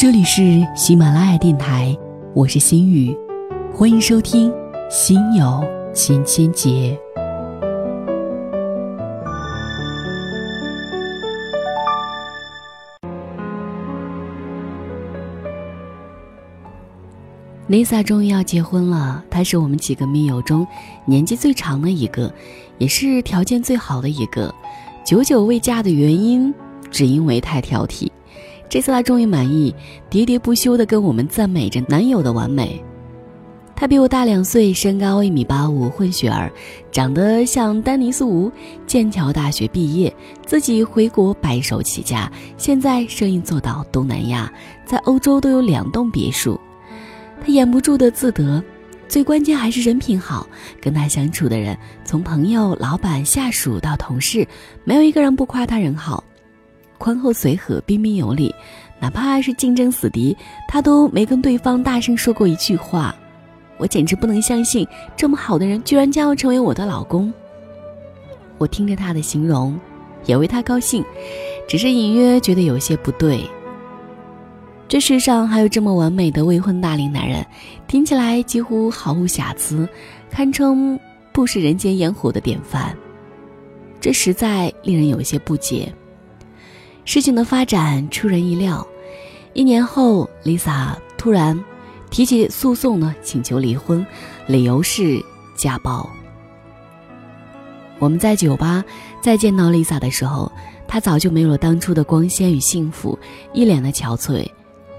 这里是喜马拉雅电台，我是心雨，欢迎收听《心有千千结》。Lisa 终于要结婚了，她是我们几个密友中年纪最长的一个，也是条件最好的一个。久久未嫁的原因，只因为太挑剔。这次她终于满意，喋喋不休地跟我们赞美着男友的完美。他比我大两岁，身高一米八五，混血儿，长得像丹尼斯·吴，剑桥大学毕业，自己回国白手起家，现在生意做到东南亚，在欧洲都有两栋别墅。他掩不住的自得，最关键还是人品好。跟他相处的人，从朋友、老板、下属到同事，没有一个人不夸他人好。宽厚随和，彬彬有礼，哪怕是竞争死敌，他都没跟对方大声说过一句话。我简直不能相信，这么好的人居然将要成为我的老公。我听着他的形容，也为他高兴，只是隐约觉得有些不对。这世上还有这么完美的未婚大龄男人，听起来几乎毫无瑕疵，堪称不食人间烟火的典范。这实在令人有些不解。事情的发展出人意料，一年后，Lisa 突然。提起诉讼呢，请求离婚，理由是家暴。我们在酒吧再见到 Lisa 的时候，她早就没有了当初的光鲜与幸福，一脸的憔悴，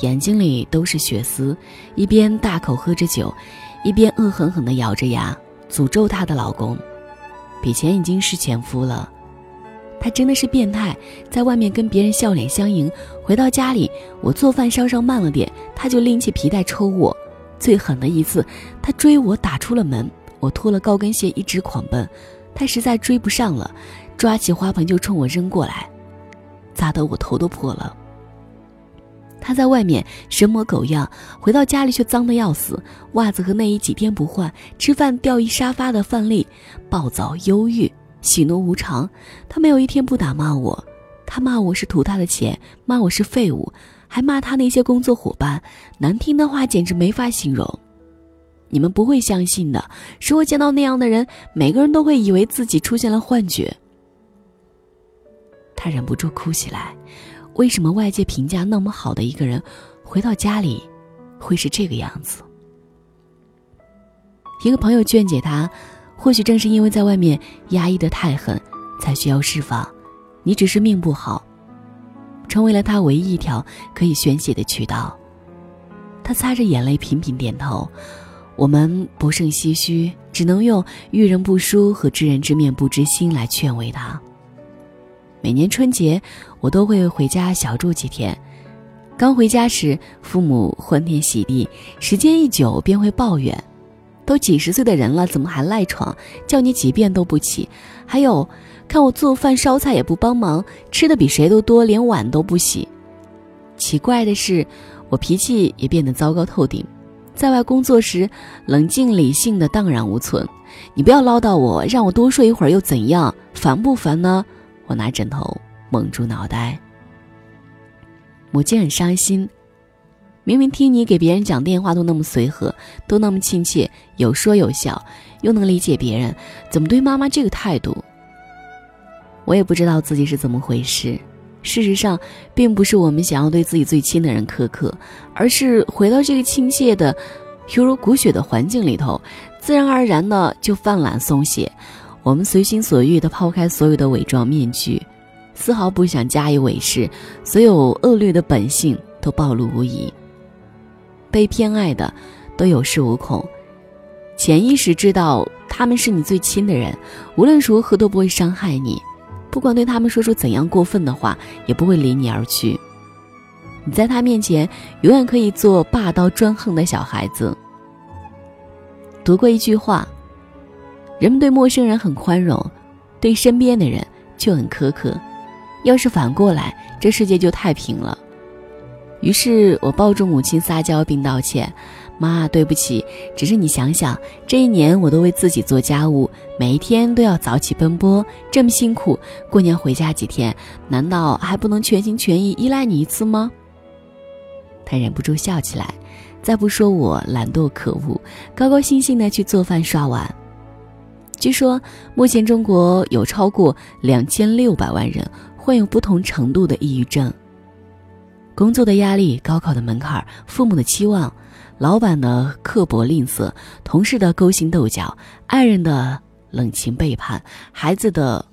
眼睛里都是血丝，一边大口喝着酒，一边恶狠狠地咬着牙诅咒她的老公，比前已经是前夫了。他真的是变态，在外面跟别人笑脸相迎，回到家里，我做饭稍稍慢了点，他就拎起皮带抽我。最狠的一次，他追我打出了门，我脱了高跟鞋一直狂奔，他实在追不上了，抓起花盆就冲我扔过来，砸得我头都破了。他在外面神模狗样，回到家里却脏得要死，袜子和内衣几天不换，吃饭掉一沙发的饭粒，暴躁忧郁。喜怒无常，他没有一天不打骂我。他骂我是图他的钱，骂我是废物，还骂他那些工作伙伴，难听的话简直没法形容。你们不会相信的，是我见到那样的人，每个人都会以为自己出现了幻觉。他忍不住哭起来。为什么外界评价那么好的一个人，回到家里会是这个样子？一个朋友劝解他。或许正是因为在外面压抑的太狠，才需要释放。你只是命不好，成为了他唯一一条可以宣泄的渠道。他擦着眼泪频频点头。我们不胜唏嘘，只能用遇人不淑和知人知面不知心来劝慰他。每年春节，我都会回家小住几天。刚回家时，父母欢天喜地；时间一久，便会抱怨。都几十岁的人了，怎么还赖床？叫你几遍都不起。还有，看我做饭烧菜也不帮忙，吃的比谁都多，连碗都不洗。奇怪的是，我脾气也变得糟糕透顶。在外工作时，冷静理性的荡然无存。你不要唠叨我，让我多睡一会儿又怎样？烦不烦呢？我拿枕头蒙住脑袋。母亲很伤心。明明听你给别人讲电话都那么随和，都那么亲切，有说有笑，又能理解别人，怎么对妈妈这个态度？我也不知道自己是怎么回事。事实上，并不是我们想要对自己最亲的人苛刻，而是回到这个亲切的、犹如骨血的环境里头，自然而然的就放懒松懈。我们随心所欲的抛开所有的伪装面具，丝毫不想加以伪饰，所有恶劣的本性都暴露无遗。被偏爱的，都有恃无恐，潜意识知道他们是你最亲的人，无论如何都不会伤害你，不管对他们说出怎样过分的话，也不会离你而去。你在他面前永远可以做霸道专横的小孩子。读过一句话：人们对陌生人很宽容，对身边的人却很苛刻。要是反过来，这世界就太平了。于是我抱住母亲撒娇并道歉：“妈，对不起。只是你想想，这一年我都为自己做家务，每一天都要早起奔波，这么辛苦。过年回家几天，难道还不能全心全意依赖你一次吗？”他忍不住笑起来。再不说我懒惰可恶，高高兴兴的去做饭刷碗。据说目前中国有超过两千六百万人患有不同程度的抑郁症。工作的压力、高考的门槛、父母的期望、老板的刻薄吝啬、同事的勾心斗角、爱人的冷情背叛、孩子的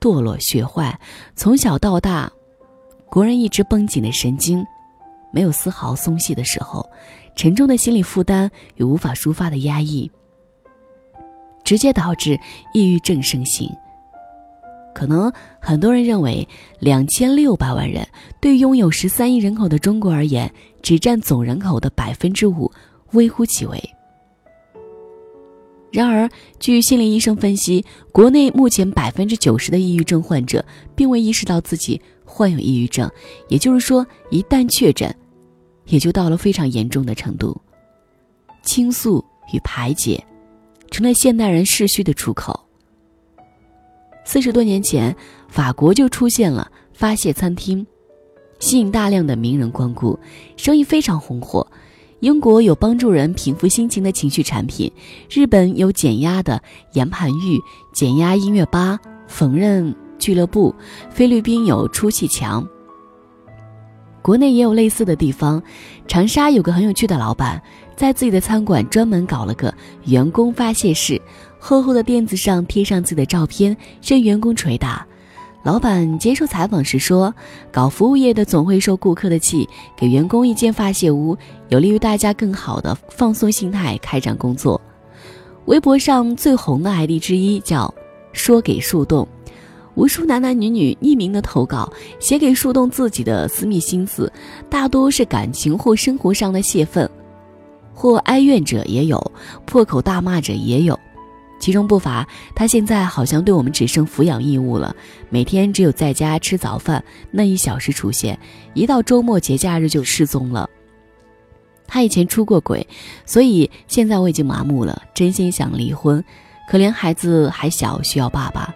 堕落学坏，从小到大，国人一直绷紧的神经，没有丝毫松懈的时候，沉重的心理负担与无法抒发的压抑。直接导致抑郁症盛行。可能很多人认为，两千六百万人对拥有十三亿人口的中国而言，只占总人口的百分之五，微乎其微。然而，据心理医生分析，国内目前百分之九十的抑郁症患者并未意识到自己患有抑郁症，也就是说，一旦确诊，也就到了非常严重的程度。倾诉与排解。成了现代人逝去的出口。四十多年前，法国就出现了发泄餐厅，吸引大量的名人光顾，生意非常红火。英国有帮助人平复心情的情绪产品，日本有减压的岩盘浴、减压音乐吧、缝纫俱乐部，菲律宾有出气墙。国内也有类似的地方，长沙有个很有趣的老板。在自己的餐馆专门搞了个员工发泄室，厚厚的垫子上贴上自己的照片，任员工捶打。老板接受采访时说：“搞服务业的总会受顾客的气，给员工一间发泄屋，有利于大家更好的放松心态，开展工作。”微博上最红的 ID 之一叫“说给树洞”，无数男男女女匿名的投稿，写给树洞自己的私密心思，大多是感情或生活上的泄愤。或哀怨者也有，破口大骂者也有，其中不乏他现在好像对我们只剩抚养义务了，每天只有在家吃早饭那一小时出现，一到周末节假日就失踪了。他以前出过轨，所以现在我已经麻木了，真心想离婚，可怜孩子还小，需要爸爸。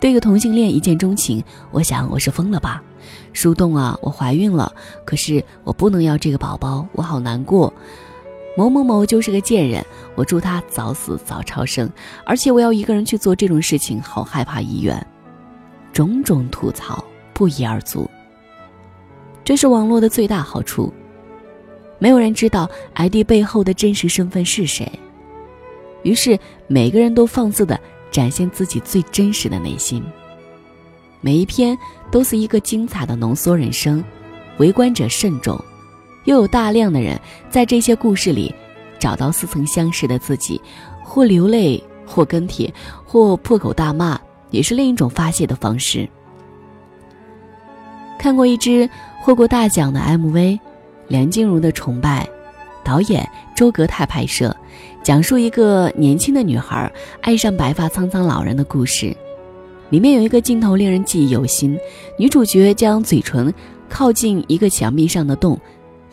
对个同性恋一见钟情，我想我是疯了吧？树洞啊，我怀孕了，可是我不能要这个宝宝，我好难过。某某某就是个贱人，我祝他早死早超生，而且我要一个人去做这种事情，好害怕医院。种种吐槽不一而足。这是网络的最大好处，没有人知道 ID 背后的真实身份是谁，于是每个人都放肆的。展现自己最真实的内心。每一篇都是一个精彩的浓缩人生，围观者慎重，又有大量的人在这些故事里找到似曾相识的自己，或流泪，或跟帖，或破口大骂，也是另一种发泄的方式。看过一支获过大奖的 MV，梁静茹的崇拜，导演周格泰拍摄。讲述一个年轻的女孩爱上白发苍苍老人的故事，里面有一个镜头令人记忆犹新。女主角将嘴唇靠近一个墙壁上的洞，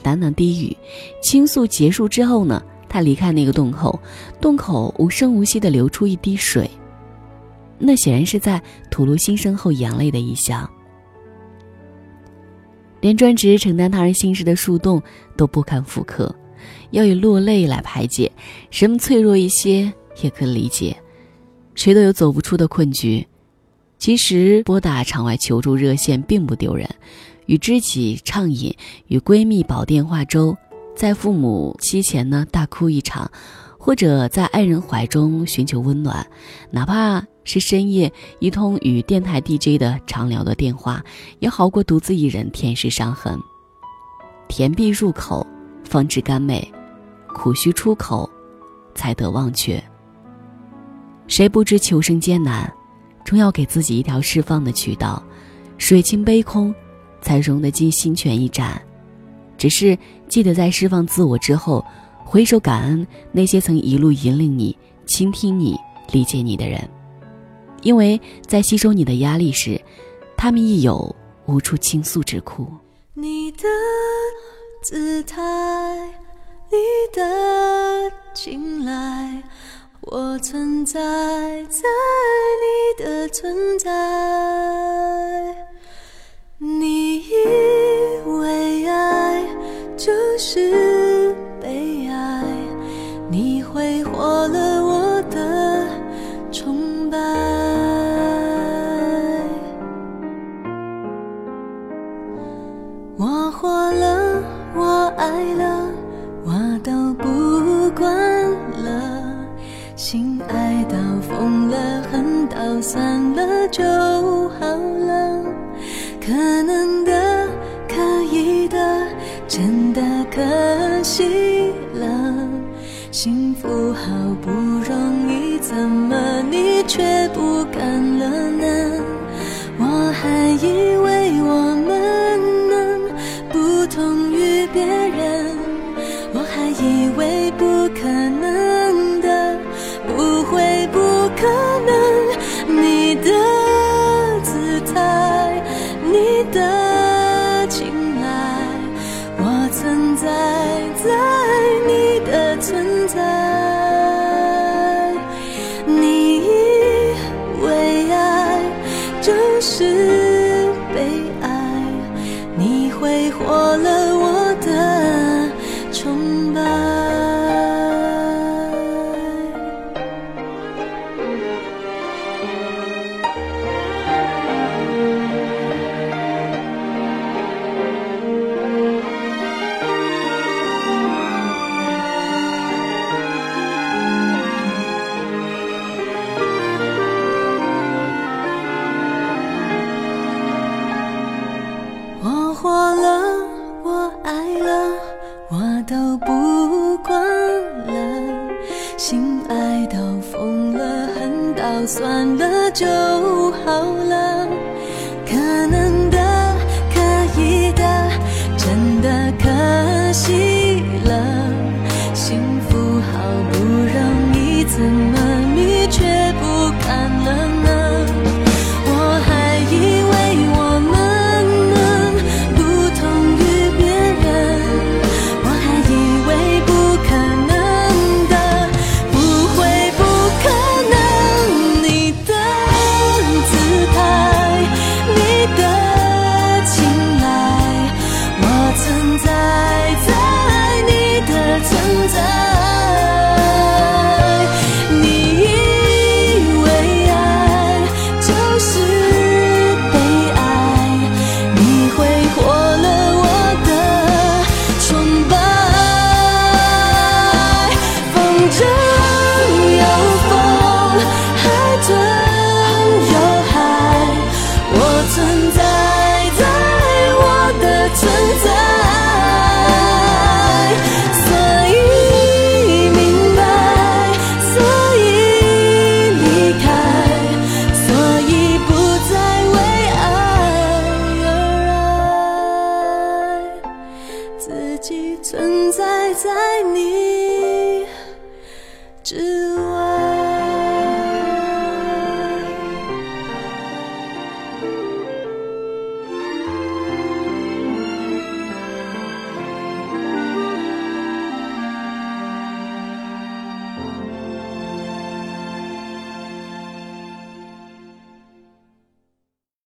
喃喃低语，倾诉结束之后呢，他离开那个洞口，洞口无声无息地流出一滴水，那显然是在吐露心声后眼泪的意象。连专职承担他人心事的树洞都不堪复刻。要以落泪来排解，什么脆弱一些也可理解，谁都有走不出的困局。其实拨打场外求助热线并不丢人，与知己畅饮，与闺蜜煲电话粥，在父母膝前呢大哭一场，或者在爱人怀中寻求温暖，哪怕是深夜一通与电台 DJ 的长聊的电话，也好过独自一人舔舐伤痕。甜必入口。方知甘美，苦须出口，才得忘却。谁不知求生艰难，终要给自己一条释放的渠道。水清杯空，才容得进心泉一盏。只是记得在释放自我之后，回首感恩那些曾一路引领你、倾听你、理解你的人，因为在吸收你的压力时，他们亦有无处倾诉之苦。你的。姿态，你的青睐，我存在在你的存在。我活了，我爱了，我都不管了，心爱到疯了，恨到散了就好了，可能的，可以的，真的可惜了，幸福好不容易，怎么你却不。寄存在在你